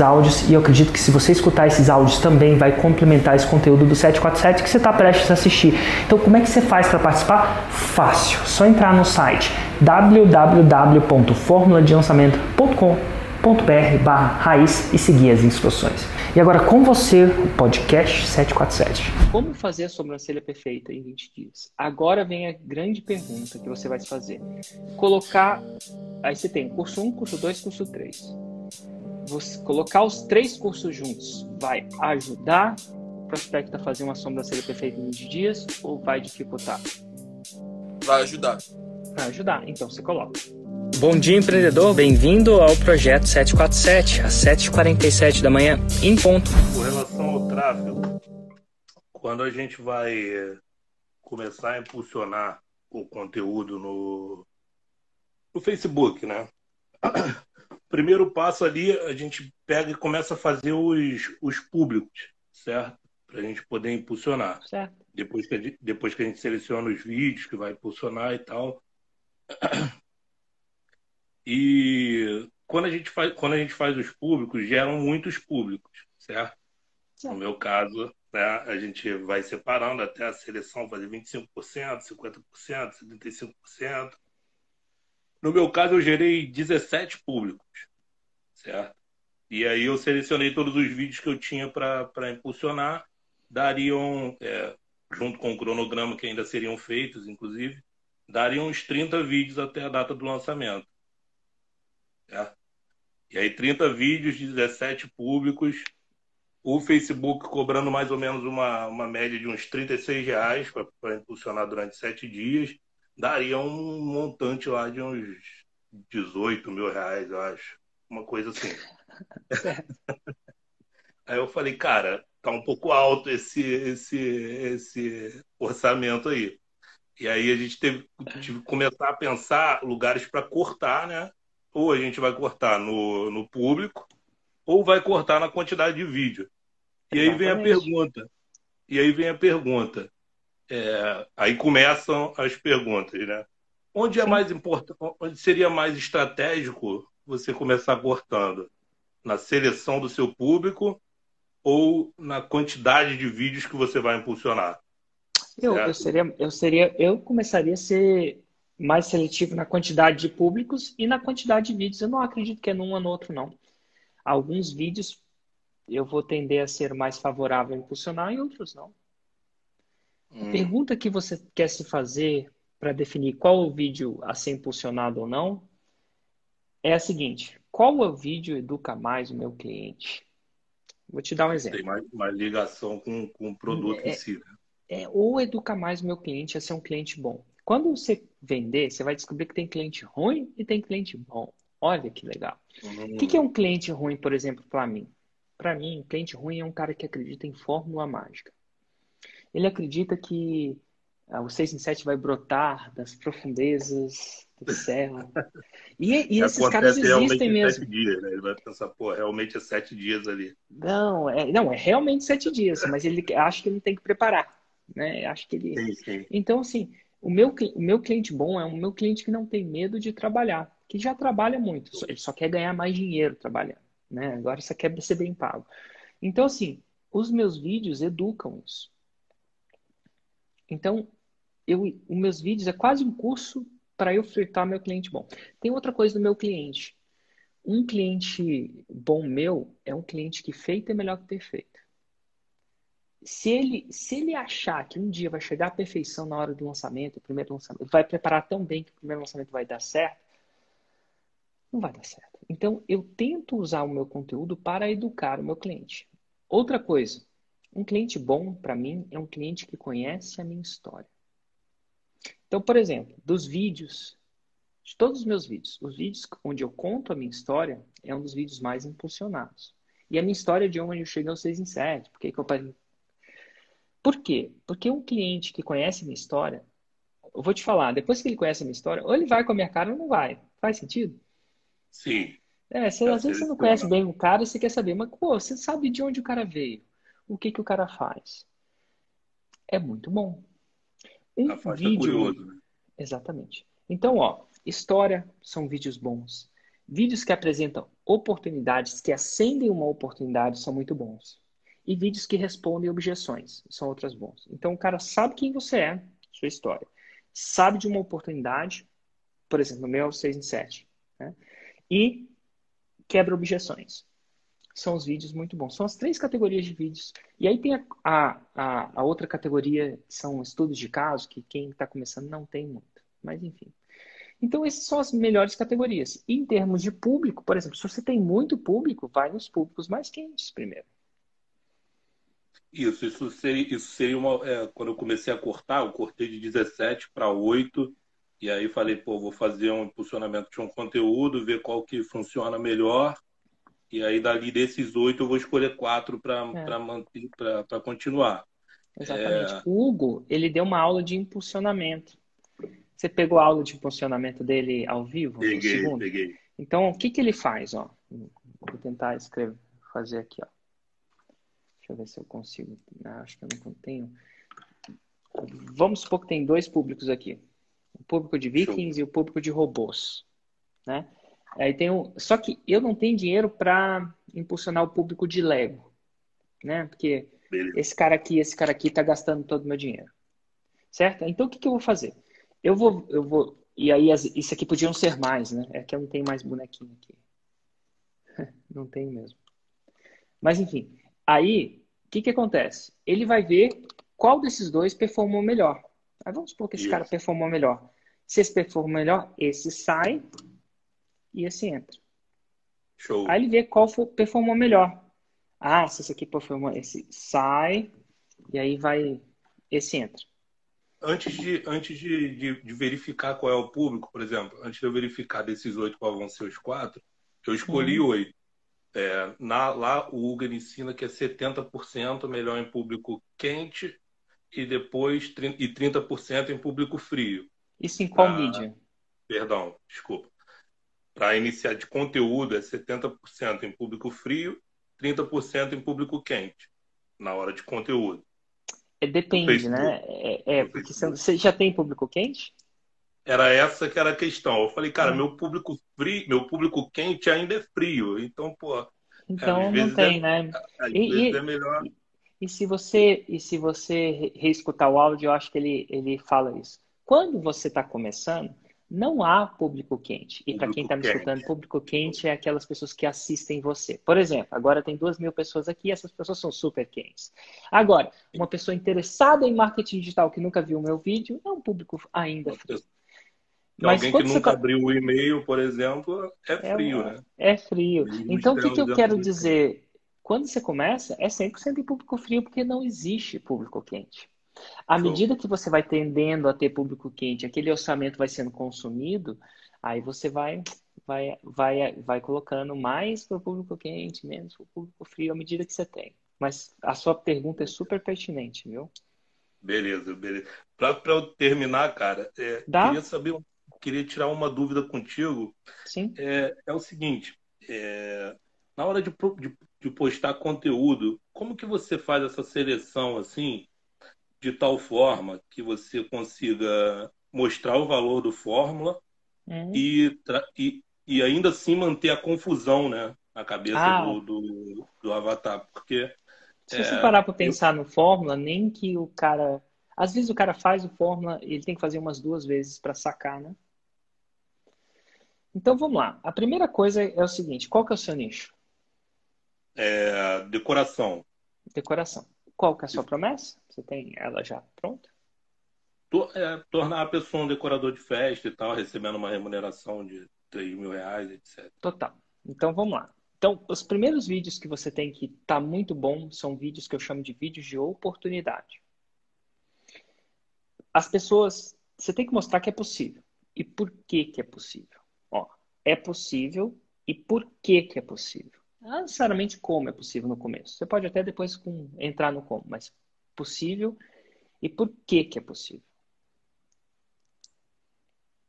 áudios e eu acredito que se você escutar esses áudios também vai complementar esse conteúdo do 747 que você está prestes a assistir. Então, como é que você faz para participar? Fácil, só entrar no site www.formuladelançamento.com.br barra raiz e seguir as instruções. E agora com você, o podcast 747. Como fazer a sobrancelha perfeita em 20 dias? Agora vem a grande pergunta que você vai se fazer. Colocar. Aí você tem curso 1, curso 2, curso 3. Você colocar os três cursos juntos vai ajudar o prospecto a fazer uma sobrancelha perfeita em 20 dias ou vai dificultar? Vai ajudar. Vai ajudar, então você coloca. Bom dia, empreendedor. Bem-vindo ao projeto 747, às 7h47 da manhã, em ponto. Com relação ao tráfego, quando a gente vai eh, começar a impulsionar o conteúdo no, no Facebook, né? Primeiro passo ali, a gente pega e começa a fazer os, os públicos, certo? Para a gente poder impulsionar. Certo. Depois que, a gente, depois que a gente seleciona os vídeos que vai impulsionar e tal. E quando a gente faz, quando a gente faz os públicos, geram muitos públicos, certo? certo. No meu caso, né, a gente vai separando até a seleção fazer 25%, 50%, 75%. No meu caso, eu gerei 17 públicos, certo? E aí eu selecionei todos os vídeos que eu tinha para impulsionar, dariam, é, junto com o cronograma que ainda seriam feitos, inclusive, dariam uns 30 vídeos até a data do lançamento. Certo? E aí 30 vídeos, 17 públicos, o Facebook cobrando mais ou menos uma, uma média de uns 36 reais para impulsionar durante sete dias, daria um montante lá de uns 18 mil reais, eu acho. Uma coisa assim. aí eu falei, cara, tá um pouco alto esse, esse, esse orçamento aí. E aí a gente teve, teve que começar a pensar lugares para cortar, né? ou a gente vai cortar no, no público, ou vai cortar na quantidade de vídeo. E aí vem a pergunta. E aí vem a pergunta. É, aí começam as perguntas, né? Onde é mais importante, onde seria mais estratégico você começar cortando? Na seleção do seu público ou na quantidade de vídeos que você vai impulsionar? Eu, eu, seria, eu seria, eu começaria a ser mais seletivo na quantidade de públicos e na quantidade de vídeos. Eu não acredito que é num ou no outro, não. Alguns vídeos eu vou tender a ser mais favorável a impulsionar e outros não. Hum. A pergunta que você quer se fazer para definir qual o vídeo a ser impulsionado ou não é a seguinte: qual o vídeo educa mais o meu cliente? Vou te dar um exemplo. Tem mais, mais ligação com, com o produto é, em si. Né? É, ou educa mais o meu cliente a ser um cliente bom. Quando você vender, você vai descobrir que tem cliente ruim e tem cliente bom. Olha que legal. O que, que é um cliente ruim, por exemplo, para mim? Para mim, um cliente ruim é um cara que acredita em fórmula mágica. Ele acredita que ah, o 6 em 7 vai brotar das profundezas do céu. E, e esses caras existem mesmo. Dias, né? Ele vai pensar, pô, realmente é sete dias ali. Não, é, não, é realmente sete dias, mas ele acha que ele tem que preparar. Né? Acho que ele. Sim, sim. Então, assim, o meu, o meu cliente bom é o meu cliente que não tem medo de trabalhar, que já trabalha muito, ele só quer ganhar mais dinheiro trabalhando, né? Agora só quer ser bem pago. Então, assim, os meus vídeos educam isso. Então, eu, os meus vídeos é quase um curso para eu flertar meu cliente bom. Tem outra coisa do meu cliente. Um cliente bom meu é um cliente que feito é melhor que perfeito se ele, se ele achar que um dia vai chegar à perfeição na hora do lançamento, o primeiro lançamento, vai preparar tão bem que o primeiro lançamento vai dar certo, não vai dar certo. Então, eu tento usar o meu conteúdo para educar o meu cliente. Outra coisa, um cliente bom, para mim, é um cliente que conhece a minha história. Então, por exemplo, dos vídeos, de todos os meus vídeos, os vídeos onde eu conto a minha história é um dos vídeos mais impulsionados. E a minha história de onde eu cheguei aos 6 em 7. Por que, eu parei? Por quê? Porque um cliente que conhece minha história, eu vou te falar, depois que ele conhece a minha história, ou ele vai com a minha cara ou não vai. Faz sentido? Sim. É, você, às vezes você não conhece bem o cara e você quer saber, mas pô, você sabe de onde o cara veio, o que, que o cara faz. É muito bom. Um tá vídeo. Curioso, né? Exatamente. Então, ó, história são vídeos bons. Vídeos que apresentam oportunidades, que acendem uma oportunidade, são muito bons. E vídeos que respondem objeções, são outros bons. Então, o cara sabe quem você é, sua história. Sabe de uma oportunidade, por exemplo, no meu 6 em 7. Né? E quebra objeções. São os vídeos muito bons. São as três categorias de vídeos. E aí tem a, a, a outra categoria, são estudos de caso, que quem está começando não tem muito. Mas, enfim. Então, essas são as melhores categorias. Em termos de público, por exemplo, se você tem muito público, vai nos públicos mais quentes primeiro. Isso, isso seria, isso seria uma. É, quando eu comecei a cortar, eu cortei de 17 para 8. E aí falei, pô, vou fazer um impulsionamento de um conteúdo, ver qual que funciona melhor. E aí, dali desses oito, eu vou escolher quatro para é. manter, para continuar. Exatamente. É... O Hugo, ele deu uma aula de impulsionamento. Você pegou a aula de impulsionamento dele ao vivo? Peguei, peguei. Então, o que, que ele faz? Ó? Vou tentar escrever, fazer aqui. Ó. Deixa eu ver se eu consigo. Ah, acho que eu não tenho. Vamos supor que tem dois públicos aqui. O público de vikings Show. e o público de robôs. Né? Aí tem um... Só que eu não tenho dinheiro para impulsionar o público de Lego. Né? Porque Beleza. esse cara aqui, esse cara aqui está gastando todo o meu dinheiro. Certo? Então, o que, que eu vou fazer? Eu vou, eu vou. E aí, isso aqui podiam ser mais, né? É que eu não tenho mais bonequinho aqui. não tenho mesmo. Mas, enfim. Aí, o que, que acontece? Ele vai ver qual desses dois performou melhor. Aí vamos supor que esse cara performou melhor. Se esse performou melhor, esse sai e esse entra. Show. Aí ele vê qual foi, performou melhor. Ah, se esse aqui performou, esse sai e aí vai, esse entra antes de, antes de, de, de, verificar qual é o público, por exemplo, antes de eu verificar desses oito qual vão ser os quatro, eu escolhi uhum. oito. É, na, lá o Hugo ensina que é 70% melhor em público quente e depois e 30% em público frio. Isso em qual pra, mídia? Perdão, desculpa. Para iniciar de conteúdo é 70% em público frio, 30% em público quente, na hora de conteúdo. É, depende, né? É, é porque você já tem público quente? Era essa que era a questão. Eu falei, cara, é. meu público frio, meu público quente ainda é frio. Então, pô. Então não tem, é, né? Às e, vezes é melhor. E, e, se você e se você reescutar o áudio, eu acho que ele, ele fala isso. Quando você está começando, não há público quente. E para quem está me escutando, público quente é aquelas pessoas que assistem você. Por exemplo, agora tem duas mil pessoas aqui e essas pessoas são super quentes. Agora, uma pessoa interessada em marketing digital que nunca viu o meu vídeo é um público ainda frio. Mas alguém que nunca tá... abriu o e-mail, por exemplo, é, é frio, é, né? É frio. Então, o que, que eu quero dizer? Quando você começa, é 100% em público frio, porque não existe público quente. À medida que você vai tendendo a ter público quente, aquele orçamento vai sendo consumido, aí você vai vai vai vai colocando mais para o público quente, menos para o público frio à medida que você tem. Mas a sua pergunta é super pertinente, viu? Beleza, beleza. Para eu terminar, cara, é, queria saber, queria tirar uma dúvida contigo. Sim. É, é o seguinte, é, na hora de, de, de postar conteúdo, como que você faz essa seleção assim? De tal forma que você consiga mostrar o valor do fórmula é. e, e, e, ainda assim manter a confusão né, na cabeça ah. do, do, do, avatar. Porque. Se é, você parar para pensar eu... no fórmula, nem que o cara. Às vezes o cara faz o fórmula, ele tem que fazer umas duas vezes para sacar, né? Então vamos lá. A primeira coisa é o seguinte: qual que é o seu nicho? É, decoração. Decoração. Qual que é a sua promessa? Você tem ela já pronta? É, tornar a pessoa um decorador de festa e tal, recebendo uma remuneração de 3 mil reais, etc. Total. Então vamos lá. Então, os primeiros vídeos que você tem que tá muito bom são vídeos que eu chamo de vídeos de oportunidade. As pessoas, você tem que mostrar que é possível. E por que que é possível? Ó, é possível e por que que é possível. Não necessariamente como é possível no começo. Você pode até depois com, entrar no como, mas possível e por que que é possível.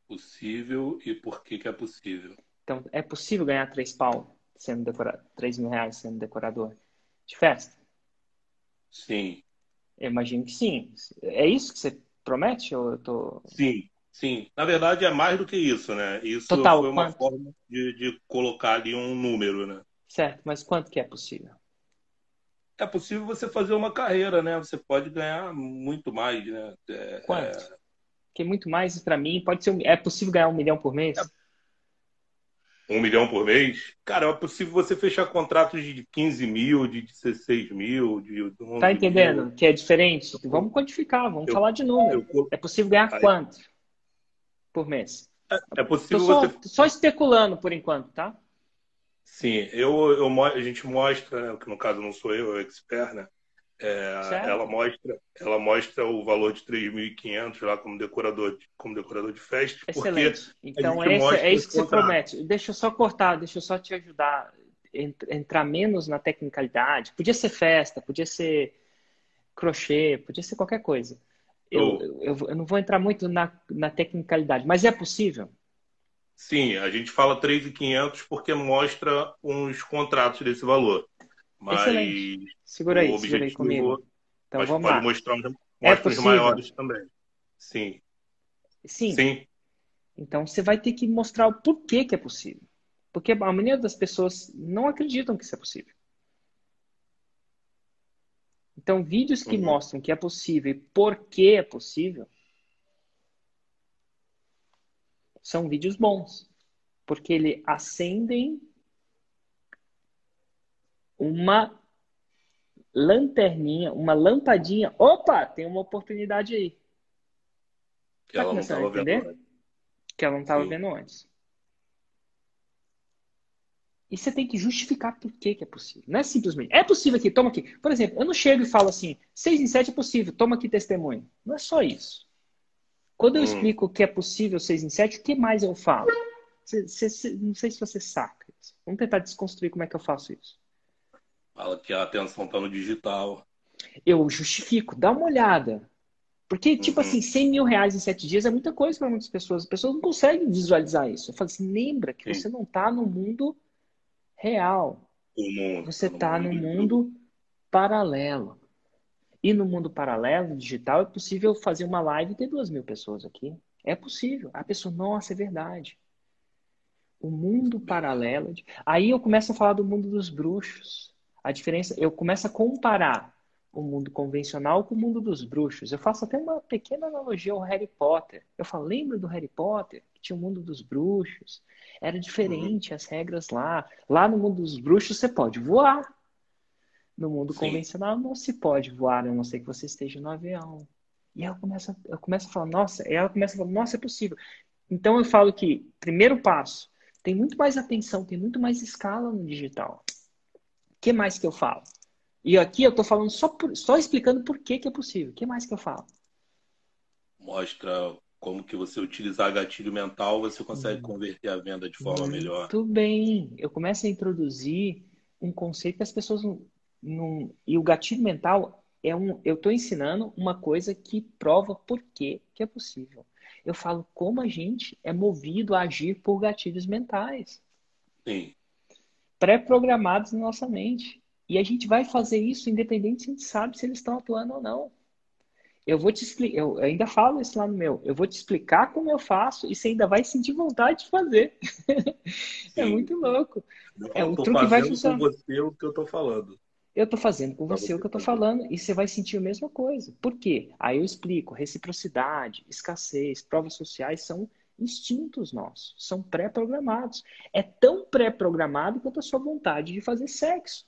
Possível e por que que é possível. Então, é possível ganhar três pau sendo três mil reais sendo decorador de festa? Sim. Eu imagino que sim. É isso que você promete ou eu tô... Sim, sim. Na verdade é mais do que isso, né? Isso Total, foi uma quanto? forma de, de colocar ali um número, né? Certo, mas quanto que é possível? É possível você fazer uma carreira, né? Você pode ganhar muito mais, né? É, Quanto? é, Porque muito mais para mim pode ser. um- É possível ganhar um milhão por mês? um milhão por mês. Cara, é possível você fechar contratos de 15 mil, de 16 mil, de 11 Tá mil. entendendo? Que é diferente? Vamos quantificar, vamos Eu- falar de número. Eu- É possível ganhar Aí- quanto por mês? É Tô possível só, você tô só especulando por enquanto, tá? Sim, eu, eu, a gente mostra, né, que no caso não sou eu, é o expert, né? É, ela mostra, ela mostra o valor de 3.500 lá como decorador, de, como decorador de festa, Excelente. Então é, esse- é isso que você promete. Deixa eu só cortar, deixa eu só te ajudar entrar menos na tecnicalidade. Podia ser festa, podia ser crochê, podia ser qualquer coisa. Eu, Oh. eu, eu não vou entrar muito na, na tecnicalidade, mas é possível? Sim, a gente fala 3.500 porque mostra uns contratos desse valor. Mas Excelente. Segura aí, segura aí comigo. Então vamos pode lá. mostrar, uns- É mostra os maiores também. Sim, Sim. sim, Então você vai ter que mostrar o porquê que é possível. Porque a maioria das pessoas não acreditam que isso é possível. Então, vídeos que Uhum. mostram que é possível e por que é possível são vídeos bons. Porque ele acendem uma lanterninha, uma lampadinha. Opa, tem uma oportunidade aí. que Tá ela não a vendo. que ela não estava vendo antes. E você tem que justificar por que, que é possível. Não é simplesmente. É possível aqui, toma aqui. Por exemplo, eu não chego e falo assim, 6 em 7 é possível, toma aqui testemunho. Não é só isso. Quando eu Hum. explico que é possível 6 em 7, o que mais eu falo? Não sei se você saca isso. Vamos tentar desconstruir como é que eu faço isso. Fala que a atenção está no digital. Eu justifico, dá uma olhada. Porque, tipo Uhum. assim, 100 mil reais em 7 dias é muita coisa para muitas pessoas. As pessoas não conseguem visualizar isso. Eu falo assim, lembra que Sim. você não está no mundo real. Mundo. Você tá está no do- mundo paralelo. E no mundo paralelo, digital, é possível fazer uma live e ter duas mil pessoas aqui. É possível. A pessoa, nossa, é verdade. O mundo paralelo. é Aí eu começo a falar do mundo dos bruxos. A diferença, eu começo a comparar o mundo convencional com o mundo dos bruxos. Eu faço até uma pequena analogia ao Harry Potter. Eu falo, lembra do Harry Potter? Que tinha o mundo dos bruxos. Era diferente as regras lá. Lá no mundo dos bruxos você pode voar. No mundo Sim. convencional não se pode voar, a não ser que você esteja no avião. E ela começa, eu começo a falar, nossa, e ela começa a falar, nossa, é possível. Então eu falo que, primeiro passo, tem muito mais atenção, tem muito mais escala no digital. O que mais que eu falo? E aqui eu estou falando só, por- só explicando por que, que é possível. O que mais que eu falo? Mostra como que você utilizar gatilho mental, você consegue Hum. converter a venda de forma melhor. Muito bem. Eu começo a introduzir um conceito que as pessoas não. Não e o gatilho mental é um. Eu estou ensinando uma coisa que prova por que é possível. Eu falo como a gente é movido a agir por gatilhos mentais, Sim, pré-programados na nossa mente. E a gente vai fazer isso independente se a gente sabe se eles estão atuando ou não. Eu vou te explicar, eu ainda falo isso lá no meu. Eu vou te explicar como eu faço e você ainda vai sentir vontade de fazer. É muito louco. É, eu o tô truque vai funcionar. com você o que eu tô falando. Eu tô fazendo com você você o que eu tô fazer. falando e você vai sentir a mesma coisa. Por quê? Aí eu explico. Reciprocidade, escassez, provas sociais são instintos nossos, são pré-programados. É tão pré-programado quanto a sua vontade de fazer sexo.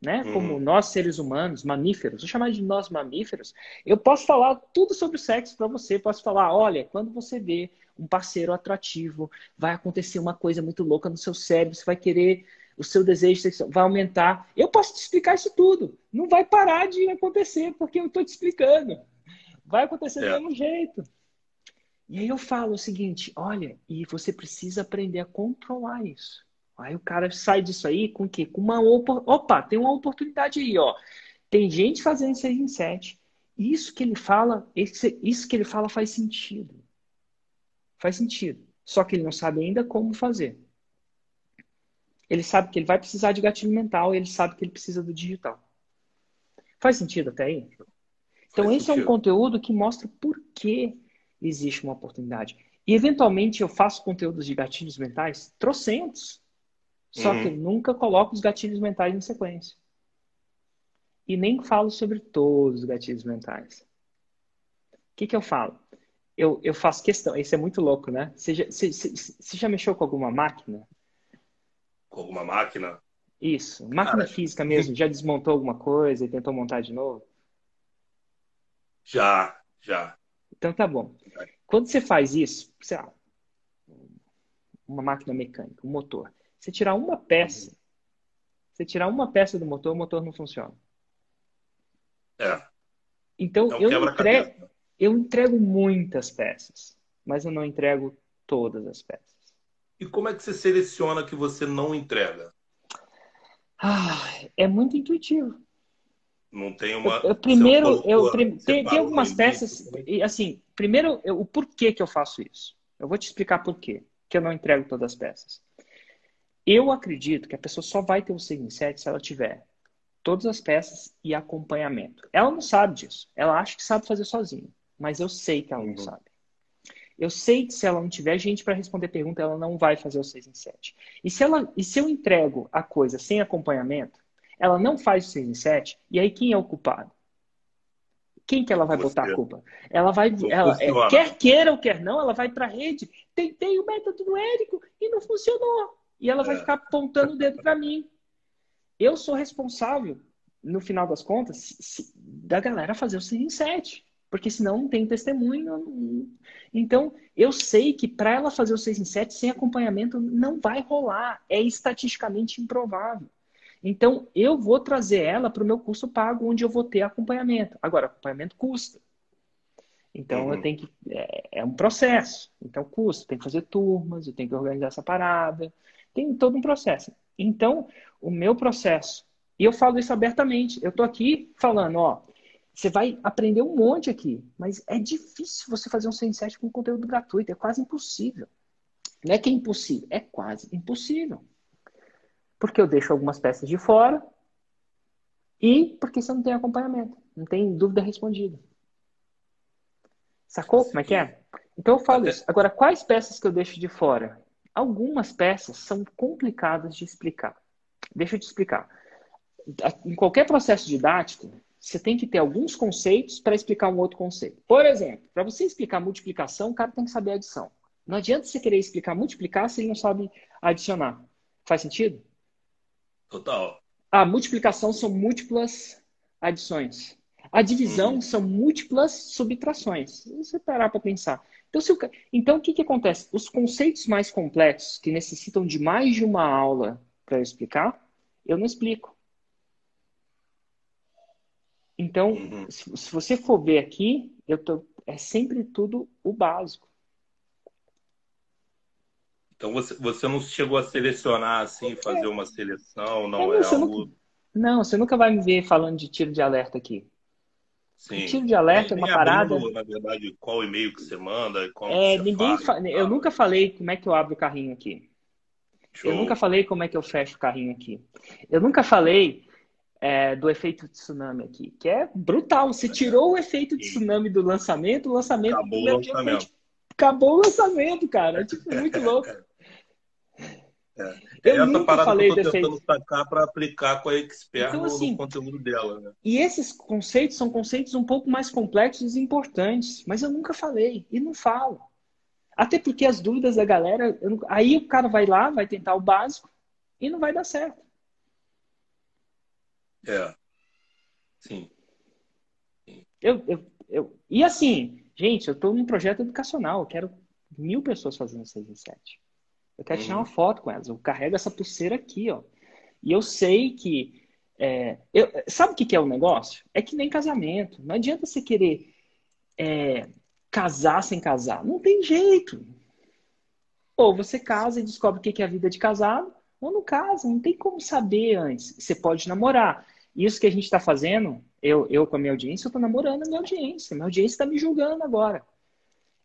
Né? Uhum. Como nós seres humanos, mamíferos, vou chamar de nós mamíferos, eu posso falar tudo sobre sexo para você. Posso falar, olha, quando você vê um parceiro atrativo, vai acontecer uma coisa muito louca no seu cérebro, você vai querer o seu desejo sexual vai aumentar. Eu posso te explicar isso tudo. Não vai parar de acontecer, porque eu estou te explicando. Vai acontecer do É. mesmo jeito. E aí eu falo o seguinte: olha, e você precisa aprender a controlar isso. Aí o cara sai disso aí com o quê? Com uma opa, tem uma oportunidade aí, ó. Tem gente fazendo 6 em 7. Isso que ele fala, isso que ele fala faz sentido. Faz sentido. Só que ele não sabe ainda como fazer. Ele sabe que ele vai precisar de gatilho mental, ele sabe que ele precisa do digital. Faz sentido até aí? Então, faz esse sentido. é um conteúdo que mostra por que existe uma oportunidade. E, eventualmente, eu faço conteúdos de gatilhos mentais, trocentos. Só uhum. que eu nunca coloco os gatilhos mentais em sequência. E nem falo sobre todos os gatilhos mentais. O que, que eu falo? Eu, eu faço questão. Isso é muito louco, né? Você já, você, você já mexeu com alguma máquina? Com alguma máquina? Isso. Máquina Cara, física mesmo. Já desmontou alguma coisa e tentou montar de novo? Já, já. Então tá bom. Quando você faz isso, sei lá, uma máquina mecânica, um motor, você tirar uma peça, você tirar uma peça do motor, o motor não funciona. É. Então, é um eu, entrego, eu entrego muitas peças, mas eu não entrego todas as peças. E como é que você seleciona que você não entrega? Ah, é muito intuitivo. Não tem uma. Eu, eu primeiro, eu, tem, tem algumas peças. E, assim, primeiro, eu, o porquê que eu faço isso. Eu vou te explicar por quê que eu não entrego todas as peças. Eu acredito que a pessoa só vai ter o 6 em 7 se ela tiver todas as peças e acompanhamento. Ela não sabe disso. Ela acha que sabe fazer sozinha. Mas eu sei que ela não uhum. sabe. Eu sei que se ela não tiver gente para responder pergunta, ela não vai fazer o 6 em 7. E se, ela, e se eu entrego a coisa sem acompanhamento, ela não faz o 6 em 7, e aí quem é o culpado? Quem que ela vai Você. botar a culpa? Ela vai, ela, é, quer queira ou quer não, ela vai para a rede. Tentei o método do Érico e não funcionou. E ela vai é. ficar apontando o dedo para mim eu sou responsável, no final das contas, se, da galera fazer o 6 em 7. Porque senão não tem testemunho. Então, eu sei que para ela fazer o 6 em 7 sem acompanhamento não vai rolar. É estatisticamente improvável. Então, eu vou trazer ela para o meu curso pago, onde eu vou ter acompanhamento. Agora, acompanhamento custa. Então, uhum. eu tenho que. É, é, um processo. Então, custa. Tem que fazer turmas, eu tenho que organizar essa parada. Tem todo um processo. Então, o meu processo, e eu falo isso abertamente, eu estou aqui falando, ó, você vai aprender um monte aqui, mas é difícil você fazer um Sense com conteúdo gratuito, é quase impossível. Não é que é impossível, é quase impossível. Porque eu deixo algumas peças de fora e porque você não tem acompanhamento, não tem dúvida respondida. Sacou como é que é? Então eu falo isso. Agora, quais peças que eu deixo de fora? Algumas peças são complicadas de explicar. Deixa eu te explicar. Em qualquer processo didático, você tem que ter alguns conceitos para explicar um outro conceito. Por exemplo, para você explicar multiplicação, o cara tem que saber adição. Não adianta você querer explicar multiplicar se ele não sabe adicionar. Faz sentido? Total. A multiplicação são múltiplas adições. A divisão uhum. são múltiplas subtrações. Se você parar para pensar. Então, se o... então, o que, que acontece? Os conceitos mais complexos, que necessitam de mais de uma aula para explicar, eu não explico. Então, uhum. se, você for ver aqui, eu tô, é sempre tudo o básico. Então você, você não chegou a selecionar assim, fazer uma seleção, não é, é algo... Nunca, não, você nunca vai me ver falando de tiro de alerta aqui. Sim. O tiro de alerta é uma parada. Abrindo, na verdade, qual e-mail que você manda, como é, você ninguém fa... Eu nunca falei como é que eu abro o carrinho aqui. Show. Eu nunca falei como é que eu fecho o carrinho aqui. Eu nunca falei é, do efeito de tsunami aqui, que é brutal. Você tirou o efeito de tsunami do lançamento, o lançamento. Acabou o lançamento. Acabou o lançamento, cara. É tipo, muito louco. É. Eu Essa parada falei que eu tô tentando sacar para aplicar com a Expert então, assim, no, conteúdo dela. Né? E esses conceitos são conceitos um pouco mais complexos e importantes, mas eu nunca falei e não falo. Até porque as dúvidas da galera, não... aí o cara vai lá, vai tentar o básico e não vai dar certo. É. Sim. Eu, eu, eu... E assim, gente, eu estou num projeto educacional, eu quero mil pessoas fazendo 6 e 7. Eu quero tirar uma uhum. foto com elas. Eu carrego essa pulseira aqui, ó. E eu sei que. É, eu, sabe o que, que é o negócio? É que nem casamento. Não adianta você querer é, casar sem casar. Não tem jeito. Ou você casa e descobre o que é a vida de casado, ou não casa, não tem como saber antes. Você pode namorar. Isso que a gente está fazendo, eu, eu com a minha audiência, eu estou namorando a minha audiência. Minha audiência está me julgando agora.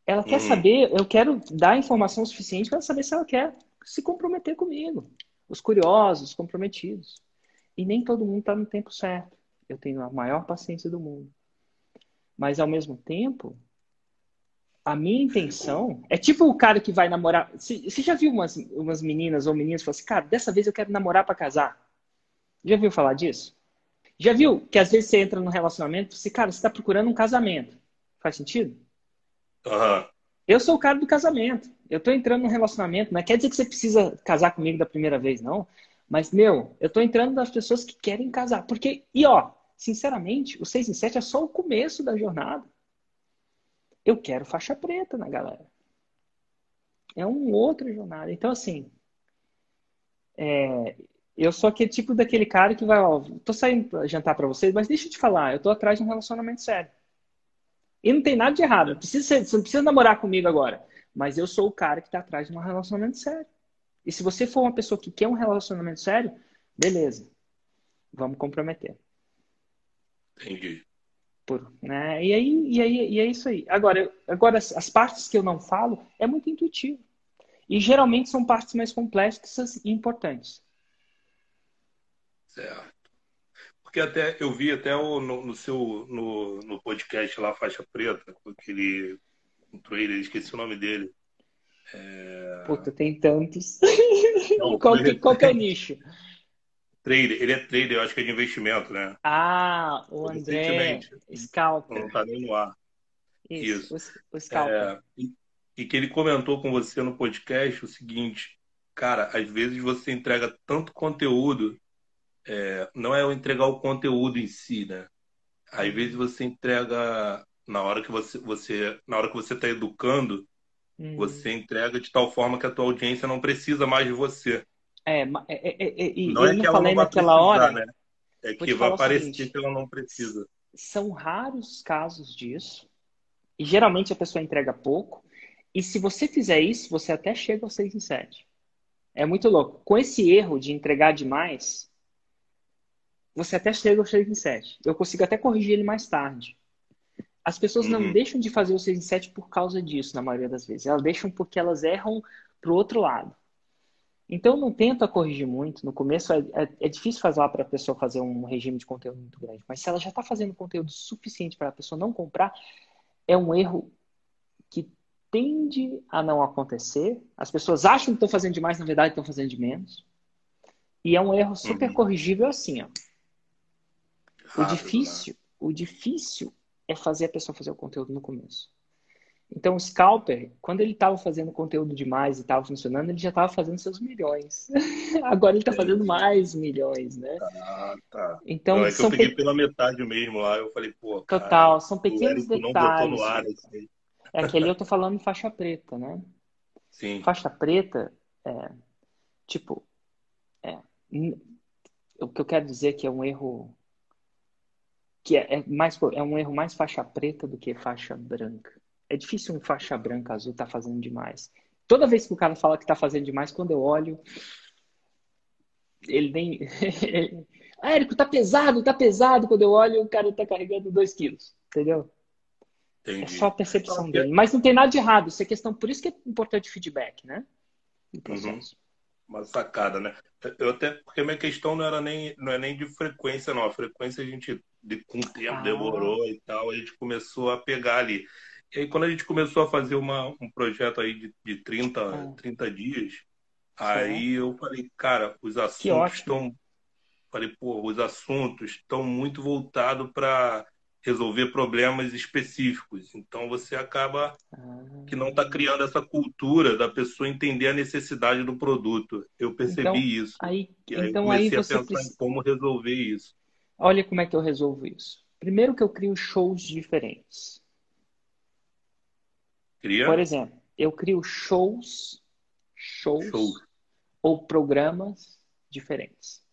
Ela quer uhum. saber, eu quero dar informação suficiente para saber se ela quer se comprometer comigo. Os curiosos, os comprometidos. E nem todo mundo está no tempo certo. Eu tenho a maior paciência do mundo. Mas, ao mesmo tempo, a minha intenção é tipo o cara que vai namorar. Você já viu umas, umas meninas ou meninos que falam assim, cara, dessa vez eu quero namorar para casar? Já viu falar disso? Já viu que às vezes você entra num relacionamento e você, cara, você está procurando um casamento. Faz sentido? Uhum. Eu sou o cara do casamento. Eu estou entrando num relacionamento. Não quer dizer que você precisa casar comigo da primeira vez, não. Mas, meu, eu estou entrando nas pessoas que querem casar. Porque, e ó, sinceramente, o 6 em 7 é só o começo da jornada. Eu quero faixa preta na galera. É um outra jornada. Então, assim, é, eu sou aquele tipo daquele cara que vai, ó, tô saindo pra jantar para vocês, mas deixa eu te falar, eu tô atrás de um relacionamento sério. E não tem nada de errado. Precisa ser, você não precisa namorar comigo agora. Mas eu sou o cara que está atrás de um relacionamento sério. E se você for uma pessoa que quer um relacionamento sério, beleza. Vamos comprometer. Entendi. Por, né? e, aí, e, aí, e é isso aí. Agora, agora, as partes que eu não falo é muito intuitivo. E geralmente são partes mais complexas e importantes. Certo. Porque até eu vi até o, no, no, seu no, no podcast lá, Faixa Preta, com aquele um trailer, esqueci o nome dele. É... Puta, tem tantos. Não, qual, que, qual que é o nicho? Trader, ele é trader, eu acho que é de investimento, né? Ah, o André Scalper. Não tá nem no ar. Isso, Isso. O, o Scalper. É, e, e que ele comentou com você no podcast o seguinte, cara, às vezes você entrega tanto conteúdo, é, não é o entregar o conteúdo em si, né? Às vezes você entrega na hora que você, você na hora que você está educando, hum. você entrega de tal forma que a tua audiência não precisa mais de você. É, é, é, é, não é que ela não vai naquela hora, né? É que vai parecer que ela não precisa. São raros casos disso. E geralmente a pessoa entrega pouco. E se você fizer isso, você até chega aos 6 em 7. É muito louco. Com esse erro de entregar demais, você até chega aos 6 em 7. Eu consigo até corrigir ele mais tarde. As pessoas uhum. não deixam de fazer o 6 em 7 por causa disso, na maioria das vezes. Elas deixam porque elas erram pro outro lado. Então, não tenta corrigir muito. No começo, é, é, é difícil fazer para a pessoa fazer um regime de conteúdo muito grande. Mas se ela já está fazendo conteúdo suficiente para a pessoa não comprar, é um erro que tende a não acontecer. As pessoas acham que estão fazendo demais, na verdade, estão fazendo de menos. E é um erro super uhum. corrigível assim, ó. O difícil, o difícil é fazer a pessoa fazer o conteúdo no começo. Então, o Scalper, quando ele estava fazendo conteúdo demais e estava funcionando, ele já estava fazendo seus milhões. Agora ele está fazendo mais milhões, né? Ah, tá. Então, não, é que eu peguei pe... pela metade mesmo lá, eu falei, pô, cara, Total, são pequenos detalhes. Não ar, assim. É que ali eu tô falando faixa preta, né? Sim. Faixa preta, é, tipo, é, o que eu quero dizer é que é um erro que é, é, mais, é um erro mais faixa preta do que faixa branca. É difícil um faixa branca azul estar tá fazendo demais. Toda vez que o cara fala que está fazendo demais, quando eu olho, ele nem. ah, Érico, tá pesado, tá pesado. Quando eu olho, o cara tá carregando 2 quilos. Entendeu? Entendi. É só a percepção dele. Mas não tem nada de errado. Isso é questão. Por isso que é importante o feedback, né? Uhum. Uma sacada, né? Eu até. Porque a minha questão não era nem, não é nem de frequência, não. A frequência a gente de, com o tempo ah. demorou e tal, a gente começou a pegar ali. E aí, quando a gente começou a fazer uma, um projeto aí de, de 30, ah. 30 dias, Sim. aí eu falei, cara, os assuntos estão. Falei, pô, os assuntos estão muito voltados para resolver problemas específicos. Então você acaba ah. que não está criando essa cultura da pessoa entender a necessidade do produto. Eu percebi então, isso. Aí, e aí então, comecei aí a pensar precisa... em como resolver isso. Olha como é que eu resolvo isso. Primeiro que eu crio shows diferentes. Cria? Por exemplo, eu crio shows, shows, shows. ou programas diferentes.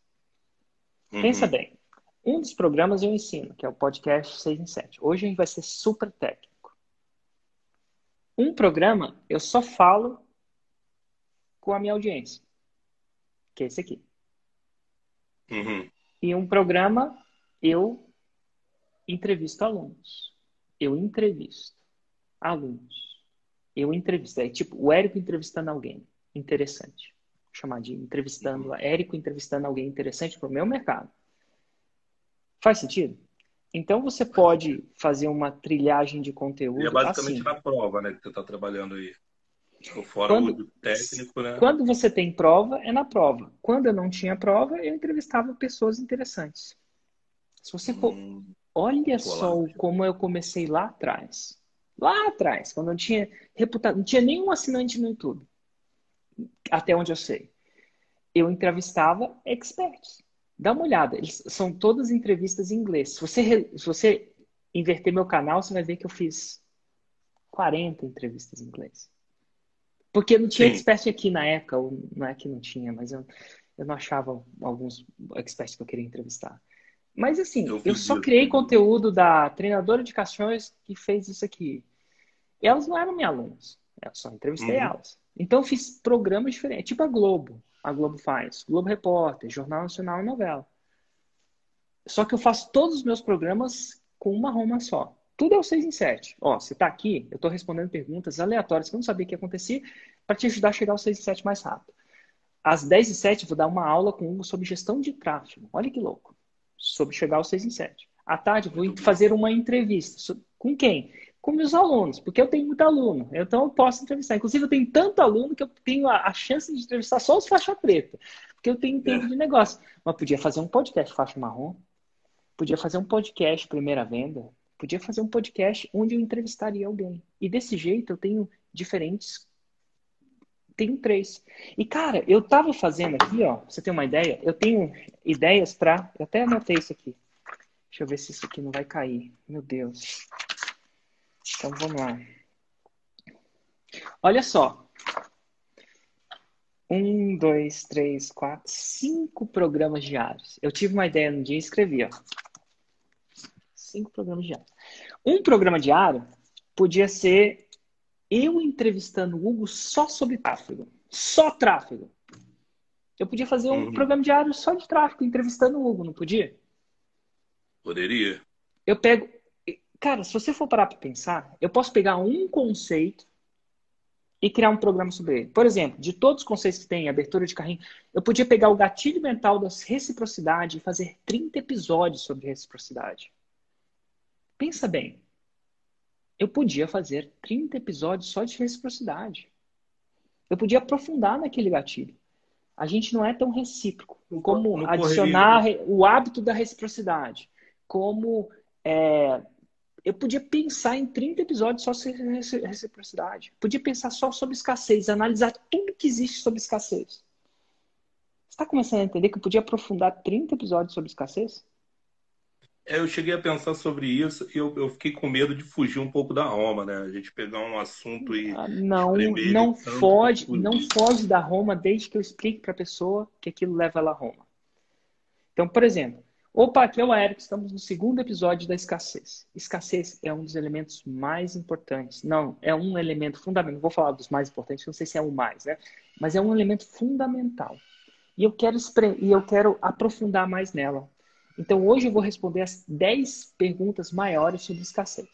Uhum. Pensa bem. Um dos programas eu ensino, que é o podcast 6 em 7. Hoje a gente vai ser super técnico. Um programa eu só falo com a minha audiência. que é esse aqui. Uhum. E um programa, eu entrevisto alunos. Eu entrevisto alunos. Eu entrevisto. É tipo o Érico entrevistando alguém. Interessante. Vou chamar de entrevistando. Uhum. Érico entrevistando alguém interessante para o meu mercado. Faz sentido? Então você pode fazer uma trilhagem de conteúdo. E é basicamente assim. na prova, né, que você está trabalhando aí. Fora quando, técnico, né? Quando você tem prova, é na prova. Quando eu não tinha prova, eu entrevistava pessoas interessantes. Se você for. Hum, olha só como eu comecei lá atrás. Lá atrás, quando eu não tinha reputado, não tinha nenhum assinante no YouTube. Até onde eu sei. Eu entrevistava experts. Dá uma olhada, eles são todas entrevistas em inglês. Se você, se você inverter meu canal, você vai ver que eu fiz 40 entrevistas em inglês. Porque não tinha Sim. expert aqui na época, ou não é que não tinha, mas eu, eu não achava alguns experts que eu queria entrevistar. Mas assim, eu, eu só criei conteúdo da treinadora de cachorros que fez isso aqui. E elas não eram minhas alunas, eu só entrevistei uhum. elas. Então eu fiz programas diferentes, tipo a Globo a Globo faz. Globo Repórter, Jornal Nacional e novela. Só que eu faço todos os meus programas com uma Roma só. Tudo é o 6 em 7. Ó, você está aqui, eu estou respondendo perguntas aleatórias que eu não sabia que ia acontecer para te ajudar a chegar ao 6 em 7 mais rápido. Às 10 e 7 eu vou dar uma aula com o Hugo sobre gestão de tráfego. Olha que louco. Sobre chegar ao 6 em 7. À tarde vou fazer uma entrevista. Com quem? com meus alunos, porque eu tenho muito aluno, então eu posso entrevistar. Inclusive, eu tenho tanto aluno que eu tenho a, chance de entrevistar só os faixa preta, porque eu tenho tempo de negócio. Mas podia fazer um podcast faixa marrom, podia fazer um podcast primeira venda, podia fazer um podcast onde eu entrevistaria alguém. E desse jeito eu tenho diferentes. Tenho três. E, cara, eu tava fazendo aqui, ó, pra você ter uma ideia, eu tenho ideias para. Eu até anotei isso aqui. Deixa eu ver se isso aqui não vai cair. Meu Deus. Então vamos lá. Olha só. Um, dois, três, quatro, cinco programas diários. Eu tive uma ideia no dia e escrevi, ó. Cinco programas diários. Um programa diário podia ser eu entrevistando o Hugo só sobre tráfego. Só tráfego. Eu podia fazer um uhum. programa diário só de tráfego, entrevistando o Hugo, não podia? Poderia. Eu pego Cara, se você for parar para pensar, eu posso pegar um conceito e criar um programa sobre ele. Por exemplo, de todos os conceitos que tem, abertura de carrinho, eu podia pegar o gatilho mental da reciprocidade e fazer 30 episódios sobre reciprocidade. Pensa bem. Eu podia fazer 30 episódios só de reciprocidade. Eu podia aprofundar naquele gatilho. A gente não é tão recíproco como adicionar o hábito da reciprocidade, como é, eu podia pensar em 30 episódios só sobre reciprocidade. Podia pensar só sobre escassez, analisar tudo que existe sobre escassez. Você está começando a entender que eu podia aprofundar 30 episódios sobre escassez? É, eu cheguei a pensar sobre isso e eu, eu, fiquei com medo de fugir um pouco da Roma, né? A gente pegar um assunto e. Ah, não, não foge, não foge da Roma desde que eu explique para a pessoa que aquilo leva ela a Roma. Então, por exemplo, Opa, aqui é o Eric, estamos no segundo episódio da escassez. Escassez é um dos elementos mais importantes. Não, é um elemento fundamental. Não vou falar dos mais importantes, não sei se é o mais, né? Mas é um elemento fundamental. E eu quero, e eu quero aprofundar mais nela. Então, hoje eu vou responder as 10 perguntas maiores sobre escassez.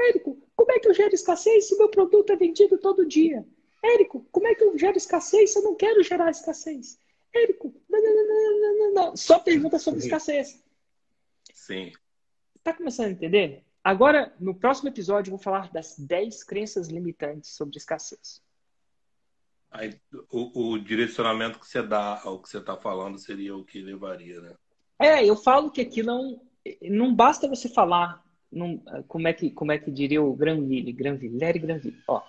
Érico, como é que eu gero escassez se meu produto é vendido todo dia? Érico, como é que eu gero escassez se eu não quero gerar escassez? Érico, não, não, não, não, não, Só pergunta sobre Sim. escassez. Sim. Tá começando a entender? Agora, no próximo episódio, eu vou falar das 10 crenças limitantes sobre escassez. Aí, o, o, direcionamento que você dá ao que você está falando seria o que levaria, né? É, eu falo que aquilo não, não basta você falar, não, como, é que, como é que diria o Granville, Granville, Granville. Ó,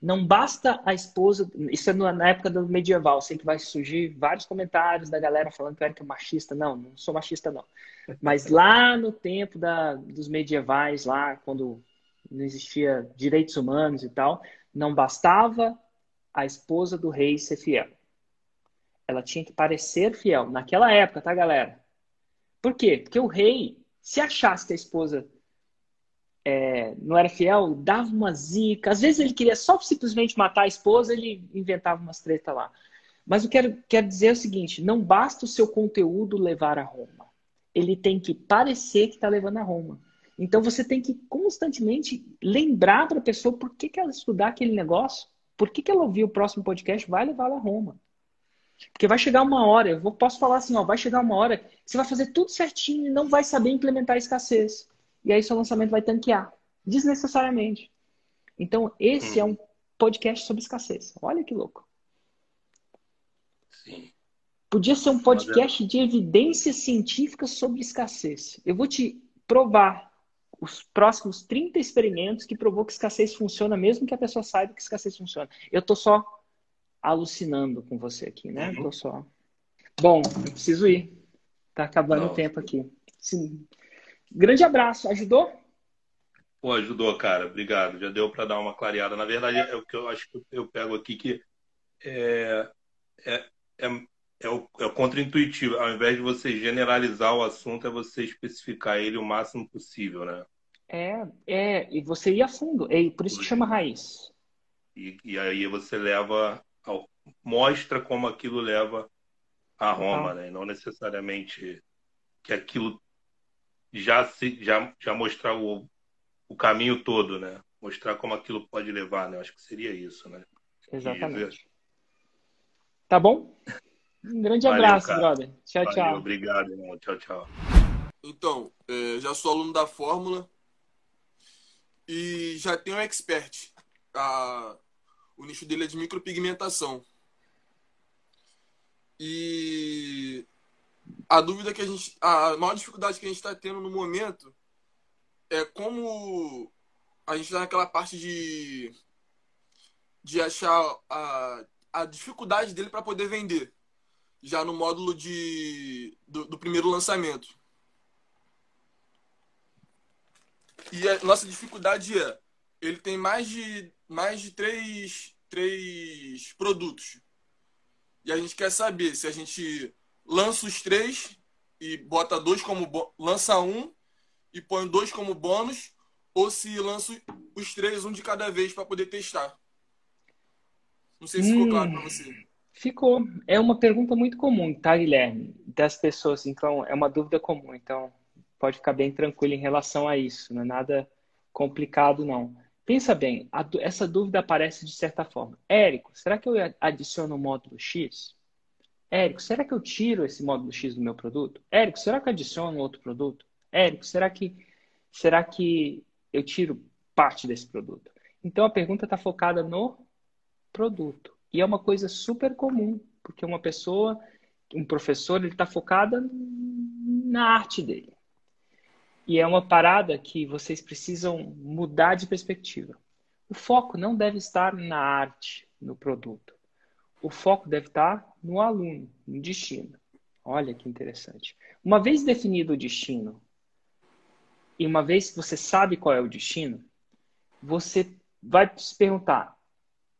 não basta a esposa. Isso é na época do medieval. Sei que vai surgir vários comentários da galera falando que eu era machista. Não, não sou machista, não. Mas lá no tempo da, dos medievais, lá quando não existia direitos humanos e tal, não bastava a esposa do rei ser fiel. Ela tinha que parecer fiel. Naquela época, tá, galera? Por quê? Porque o rei, se achasse que a esposa é, não era fiel, dava uma zica. Às vezes ele queria só simplesmente matar a esposa, ele inventava umas treta lá. Mas eu quero, quero dizer o seguinte: não basta o seu conteúdo levar a Roma. Ele tem que parecer que está levando a Roma. Então você tem que constantemente lembrar para a pessoa por que, que ela estudar aquele negócio, por que, que ela ouvir o próximo podcast, vai levá-la a Roma. Porque vai chegar uma hora, eu posso falar assim, ó, vai chegar uma hora que você vai fazer tudo certinho e não vai saber implementar a escassez. E aí seu lançamento vai tanquear, desnecessariamente. Então, esse hum. é um podcast sobre escassez. Olha que louco. Sim. Podia ser um podcast de evidências científicas sobre escassez. Eu vou te provar os próximos 30 experimentos que provou que escassez funciona, mesmo que a pessoa saiba que escassez funciona. Eu tô só alucinando com você aqui, né? Uhum. Tô só. Bom, eu preciso ir. Tá acabando Não. o tempo aqui. Sim. Grande abraço. Ajudou? Pô, ajudou, cara. Obrigado. Já deu para dar uma clareada. Na verdade, é o que eu acho que eu pego aqui que é, é, é, é o, é o contra-intuitivo. Ao invés de você generalizar o assunto, é você especificar ele o máximo possível, né? É, é, e você ir a fundo. É por isso que chama raiz. E, e aí você leva, mostra como aquilo leva a Roma, ah. né? E não necessariamente que aquilo já se já, já mostrar o, o caminho todo, né? Mostrar como aquilo pode levar, né? Acho que seria isso, né? Exatamente. Tá bom? Um grande Valeu, abraço, cara. brother. Tchau, Valeu, tchau. Obrigado, irmão. Tchau, tchau. Então, é, já sou aluno da Fórmula e já tenho um expert. A, o nicho dele é de micropigmentação. E a dúvida que a gente. A maior dificuldade que a gente está tendo no momento é como a gente está naquela parte de. de achar a, a dificuldade dele para poder vender já no módulo de, do, do primeiro lançamento. E a nossa dificuldade é, ele tem mais de, mais de três, três produtos. E a gente quer saber se a gente lança os três e bota dois como lança um e põe dois como bônus ou se lança os três um de cada vez para poder testar. Não sei se ficou hum. claro para você. Ficou. É uma pergunta muito comum, tá, Guilherme? Das pessoas. Então, é uma dúvida comum. Então, pode ficar bem tranquilo em relação a isso. Não é nada complicado, não. Pensa bem, a, essa dúvida aparece de certa forma. Érico, será que eu adiciono o módulo X? Érico, será que eu tiro esse módulo X do meu produto? Érico, será que eu adiciono outro produto? Érico, será que, será que eu tiro parte desse produto? Então, a pergunta está focada no produto. E é uma coisa super comum, porque uma pessoa, um professor, ele está focado na arte dele. E é uma parada que vocês precisam mudar de perspectiva. O foco não deve estar na arte, no produto. O foco deve estar no aluno, no destino. Olha que interessante. Uma vez definido o destino, e uma vez que você sabe qual é o destino, você vai se perguntar: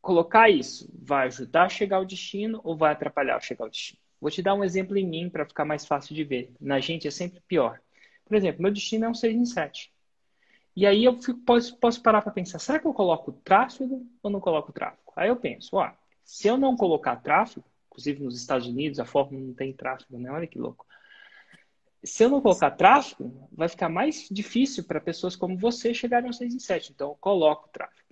colocar isso vai ajudar a chegar ao destino ou vai atrapalhar a chegar ao destino? Vou te dar um exemplo em mim para ficar mais fácil de ver. Na gente é sempre pior. Por exemplo, meu destino é um 6 em 7. E aí eu fico, posso, posso parar para pensar, será que eu coloco tráfego ou não coloco tráfego? Aí eu penso, ó, se eu não colocar tráfego, inclusive nos Estados Unidos a Fórmula não tem tráfego, né? Olha que louco. Se eu não colocar tráfego, vai ficar mais difícil para pessoas como você chegarem ao 6 em 7. Então eu coloco tráfego.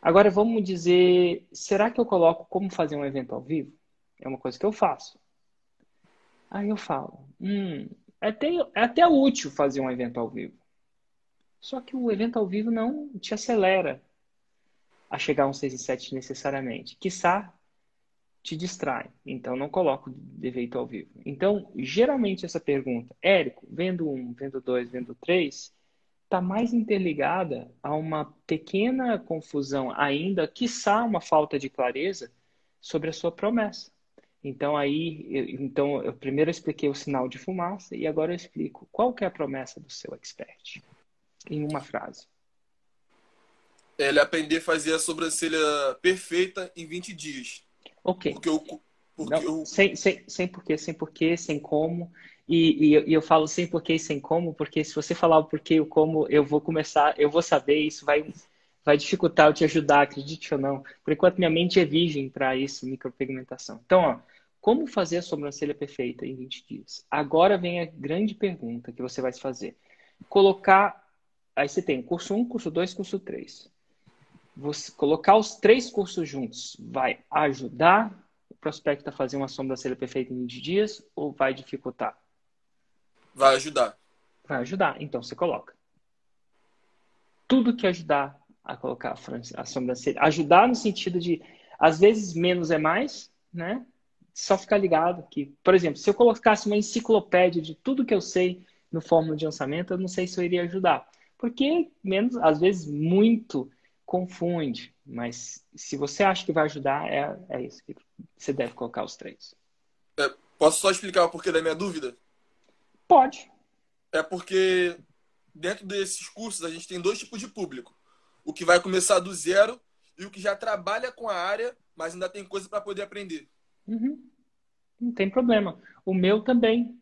Agora vamos dizer, será que eu coloco como fazer um evento ao vivo? É uma coisa que eu faço. Aí eu falo, hum, é até, é até útil fazer um evento ao vivo. Só que o evento ao vivo não te acelera a chegar a um 6 e 7 necessariamente. Quiçá te distrai. Então não coloco evento ao vivo. Então, geralmente essa pergunta, Érico, vendo um, vendo dois, vendo três, está mais interligada a uma pequena confusão ainda, quiçá uma falta de clareza sobre a sua promessa. Então aí, eu, então eu primeiro expliquei o sinal de fumaça e agora eu explico qual que é a promessa do seu expert em uma frase. Ele aprender a fazer a sobrancelha perfeita em 20 dias. Ok. Porque eu, porque Não, eu... sem, sem, sem porquê, sem porquê, sem como. E, e, e, eu falo sem porquê e sem como, porque se você falar o porquê e o como, eu vou começar, eu vou saber, isso vai, vai dificultar eu te ajudar, acredite ou não. Por enquanto, minha mente é virgem para isso, micropigmentação. Então, ó, como fazer a sobrancelha perfeita em 20 dias? Agora vem a grande pergunta que você vai fazer. Colocar. Aí você tem curso 1, curso 2, curso 3. Você colocar os três cursos juntos vai ajudar o prospecto a fazer uma sobrancelha perfeita em 20 dias ou vai dificultar? Vai ajudar. Vai ajudar. Então você coloca. Tudo que ajudar a colocar a sobrancelha. Ajudar no sentido de, às vezes, menos é mais, né? Só ficar ligado que, por exemplo, se eu colocasse uma enciclopédia de tudo que eu sei no fórmula de lançamento, eu não sei se eu iria ajudar. Porque, menos, às vezes, muito confunde. Mas se você acha que vai ajudar, é, é isso que você deve colocar os três. É, posso só explicar o porquê da minha dúvida? Pode. É porque dentro desses cursos a gente tem dois tipos de público o que vai começar do zero e o que já trabalha com a área, mas ainda tem coisa para poder aprender. Uhum. Não tem problema. O meu também.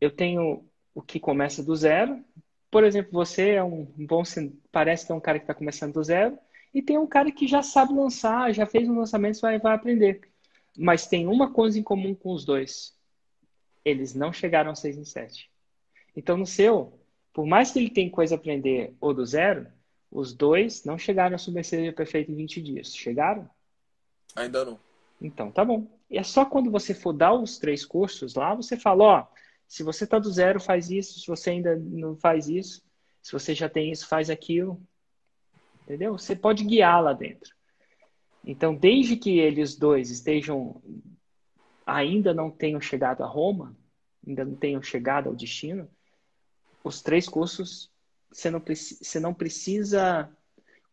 Eu tenho o que começa do zero. Por exemplo, você é um bom. Parece que é um cara que está começando do zero. E tem um cara que já sabe lançar, já fez um lançamento, vai, vai aprender. Mas tem uma coisa em comum com os dois. Eles não chegaram a 6 em 7. Então, no seu, por mais que ele tenha coisa a aprender ou do zero, os dois não chegaram a sobrancelha perfeita em 20 dias. Chegaram? Ainda não. Então, tá bom. E é só quando você for dar os três cursos lá, você fala, ó, se você tá do zero, faz isso. Se você ainda não faz isso, se você já tem isso, faz aquilo. Entendeu? Você pode guiar lá dentro. Então, desde que eles dois estejam ainda não tenham chegado a Roma, ainda não tenham chegado ao destino, os três cursos você não, você não precisa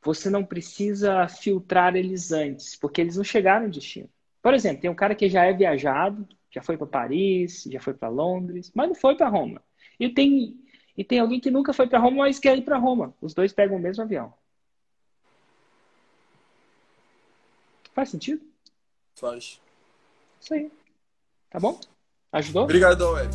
você não precisa filtrar eles antes, porque eles não chegaram no destino. Por exemplo, tem um cara que já é viajado, já foi para Paris, já foi para Londres, mas não foi para Roma. E tem e tem alguém que nunca foi para Roma, mas quer ir para Roma. Os dois pegam o mesmo avião. Faz sentido? Faz. Isso aí. Tá bom? Ajudou? Obrigado, Eric.